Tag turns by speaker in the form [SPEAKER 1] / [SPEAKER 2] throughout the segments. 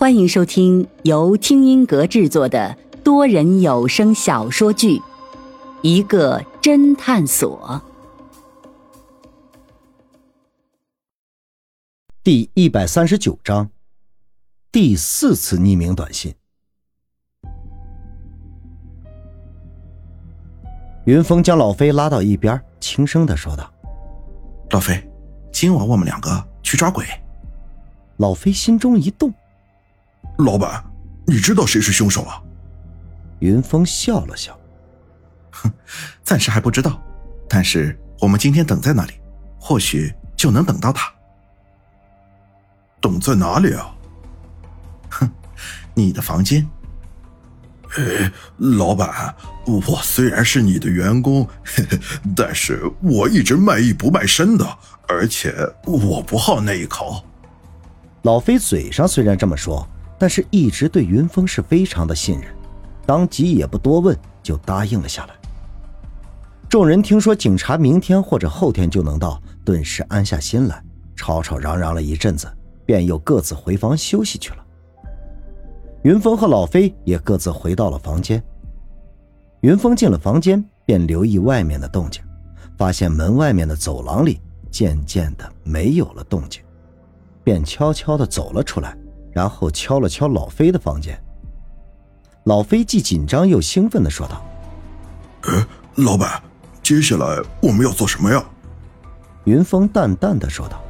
[SPEAKER 1] 欢迎收听由听音阁制作的多人有声小说剧《一个侦探所》
[SPEAKER 2] 第一百三十九章，第四次匿名短信。云峰将老飞拉到一边，轻声的说道：“
[SPEAKER 3] 老飞，今晚我们两个去抓鬼。”
[SPEAKER 2] 老飞心中一动。
[SPEAKER 4] 老板，你知道谁是凶手啊？
[SPEAKER 2] 云峰笑了笑，
[SPEAKER 3] 哼，暂时还不知道，但是我们今天等在那里，或许就能等到他。
[SPEAKER 4] 等在哪里啊？
[SPEAKER 3] 哼，你的房间。
[SPEAKER 4] 哎，老板，我虽然是你的员工，但是我一直卖艺不卖身的，而且我不好那一口。
[SPEAKER 2] 老飞嘴上虽然这么说。但是，一直对云峰是非常的信任，当即也不多问，就答应了下来。众人听说警察明天或者后天就能到，顿时安下心来，吵吵嚷嚷了一阵子，便又各自回房休息去了。云峰和老飞也各自回到了房间。云峰进了房间，便留意外面的动静，发现门外面的走廊里渐渐的没有了动静，便悄悄的走了出来。然后敲了敲老飞的房间。老飞既紧张又兴奋的说道：“
[SPEAKER 4] 哎，老板，接下来我们要做什么呀？”
[SPEAKER 2] 云峰淡淡的说道：“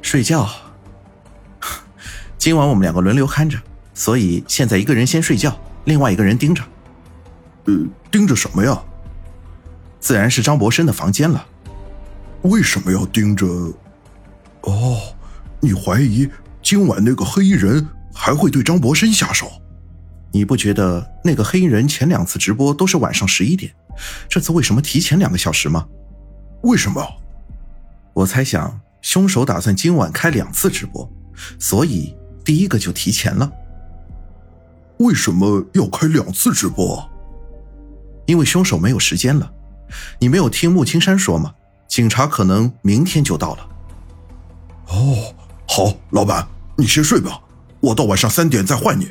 [SPEAKER 3] 睡觉。今晚我们两个轮流看着，所以现在一个人先睡觉，另外一个人盯着。
[SPEAKER 4] 呃，盯着什么呀？
[SPEAKER 3] 自然是张博生的房间了。
[SPEAKER 4] 为什么要盯着？哦，你怀疑？”今晚那个黑衣人还会对张博生下手？
[SPEAKER 3] 你不觉得那个黑衣人前两次直播都是晚上十一点，这次为什么提前两个小时吗？
[SPEAKER 4] 为什么？
[SPEAKER 3] 我猜想凶手打算今晚开两次直播，所以第一个就提前了。
[SPEAKER 4] 为什么要开两次直播？
[SPEAKER 3] 因为凶手没有时间了。你没有听穆青山说吗？警察可能明天就到了。
[SPEAKER 4] 哦。好，老板，你先睡吧，我到晚上三点再换你。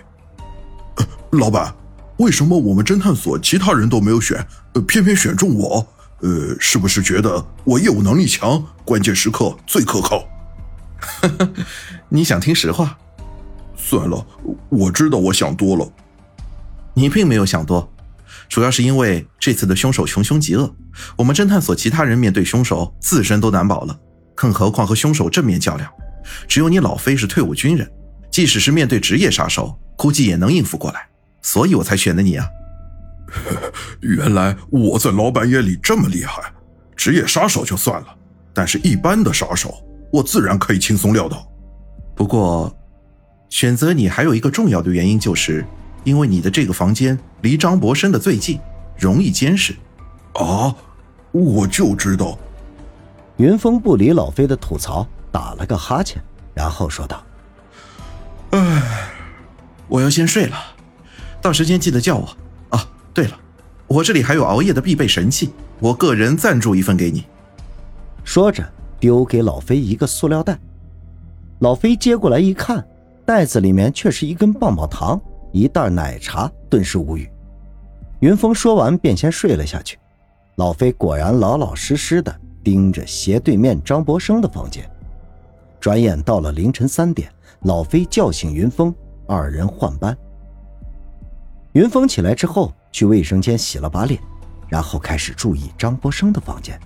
[SPEAKER 4] 老板，为什么我们侦探所其他人都没有选，呃偏偏选中我？呃，是不是觉得我业务能力强，关键时刻最可靠？
[SPEAKER 3] 你想听实话？
[SPEAKER 4] 算了，我知道我想多了。
[SPEAKER 3] 你并没有想多，主要是因为这次的凶手穷凶极恶，我们侦探所其他人面对凶手自身都难保了，更何况和凶手正面较量。只有你老飞是退伍军人，即使是面对职业杀手，估计也能应付过来，所以我才选的你啊。
[SPEAKER 4] 原来我在老板眼里这么厉害，职业杀手就算了，但是一般的杀手，我自然可以轻松撂倒。
[SPEAKER 3] 不过，选择你还有一个重要的原因，就是因为你的这个房间离张博生的最近，容易监视。
[SPEAKER 4] 啊，我就知道。
[SPEAKER 2] 云峰不理老飞的吐槽。打了个哈欠，然后说道：“
[SPEAKER 3] 唉，我要先睡了，到时间记得叫我。啊，对了，我这里还有熬夜的必备神器，我个人赞助一份给你。”
[SPEAKER 2] 说着，丢给老飞一个塑料袋。老飞接过来一看，袋子里面却是一根棒棒糖、一袋奶茶，顿时无语。云峰说完，便先睡了下去。老飞果然老老实实的盯着斜对面张博生的房间。转眼到了凌晨三点，老飞叫醒云峰，二人换班。云峰起来之后，去卫生间洗了把脸，然后开始注意张博生的房间。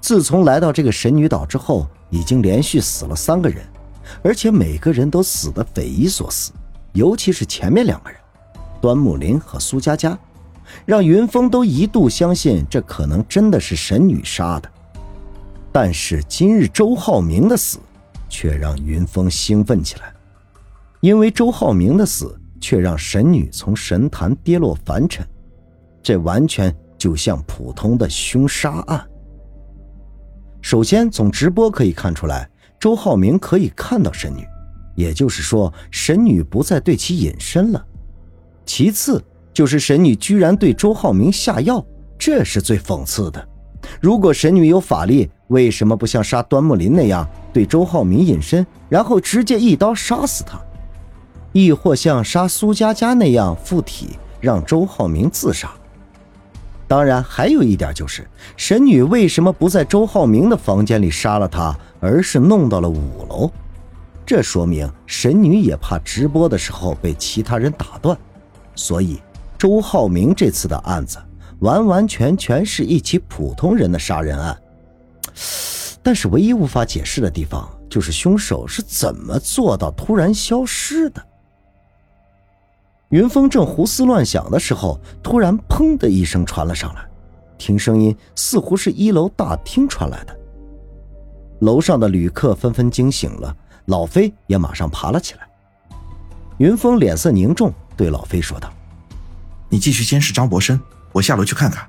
[SPEAKER 2] 自从来到这个神女岛之后，已经连续死了三个人，而且每个人都死得匪夷所思，尤其是前面两个人，端木林和苏佳佳，让云峰都一度相信这可能真的是神女杀的。但是今日周浩明的死，却让云峰兴奋起来，因为周浩明的死却让神女从神坛跌落凡尘，这完全就像普通的凶杀案。首先从直播可以看出来，周浩明可以看到神女，也就是说神女不再对其隐身了。其次就是神女居然对周浩明下药，这是最讽刺的。如果神女有法力，为什么不像杀端木林那样对周浩明隐身，然后直接一刀杀死他，亦或像杀苏佳佳那样附体，让周浩明自杀。当然，还有一点就是，神女为什么不在周浩明的房间里杀了他，而是弄到了五楼？这说明神女也怕直播的时候被其他人打断，所以周浩明这次的案子完完全全是一起普通人的杀人案。但是唯一无法解释的地方就是凶手是怎么做到突然消失的。云峰正胡思乱想的时候，突然“砰”的一声传了上来，听声音似乎是一楼大厅传来的。楼上的旅客纷纷惊醒了，老飞也马上爬了起来。云峰脸色凝重，对老飞说道：“
[SPEAKER 3] 你继续监视张博生，我下楼去看看。”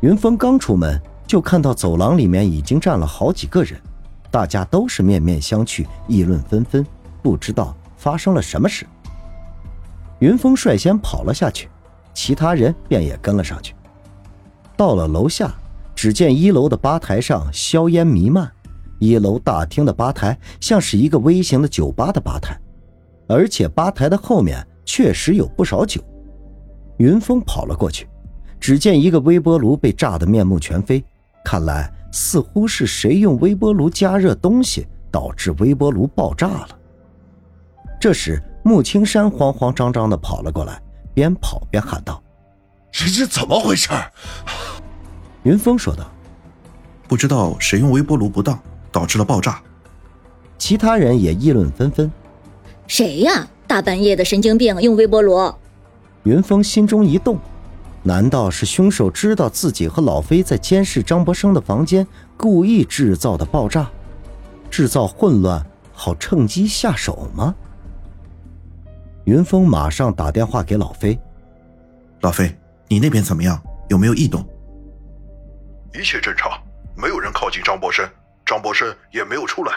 [SPEAKER 2] 云峰刚出门，就看到走廊里面已经站了好几个人，大家都是面面相觑，议论纷纷，不知道发生了什么事。云峰率先跑了下去，其他人便也跟了上去。到了楼下，只见一楼的吧台上硝烟弥漫，一楼大厅的吧台像是一个微型的酒吧的吧台，而且吧台的后面确实有不少酒。云峰跑了过去，只见一个微波炉被炸得面目全非，看来似乎是谁用微波炉加热东西，导致微波炉爆炸了。这时。穆青山慌慌张张的跑了过来，边跑边喊道：“
[SPEAKER 4] 这这怎么回事？”
[SPEAKER 2] 云峰说道：“
[SPEAKER 3] 不知道谁用微波炉不当，导致了爆炸。”
[SPEAKER 2] 其他人也议论纷纷：“
[SPEAKER 5] 谁呀？大半夜的神经病用微波炉！”
[SPEAKER 2] 云峰心中一动，难道是凶手知道自己和老飞在监视张博生的房间，故意制造的爆炸，制造混乱，好趁机下手吗？云峰马上打电话给老飞：“
[SPEAKER 3] 老飞，你那边怎么样？有没有异动？”“
[SPEAKER 4] 一切正常，没有人靠近张博生，张博生也没有出来。”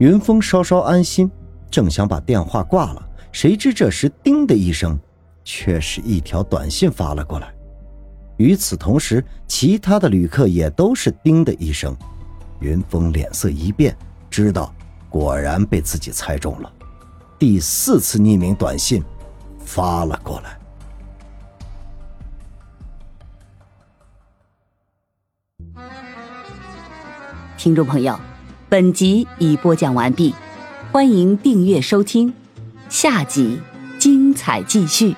[SPEAKER 2] 云峰稍稍安心，正想把电话挂了，谁知这时“叮”的一声，却是一条短信发了过来。与此同时，其他的旅客也都是“叮”的一声。云峰脸色一变，知道果然被自己猜中了。第四次匿名短信发了过来。
[SPEAKER 1] 听众朋友，本集已播讲完毕，欢迎订阅收听，下集精彩继续。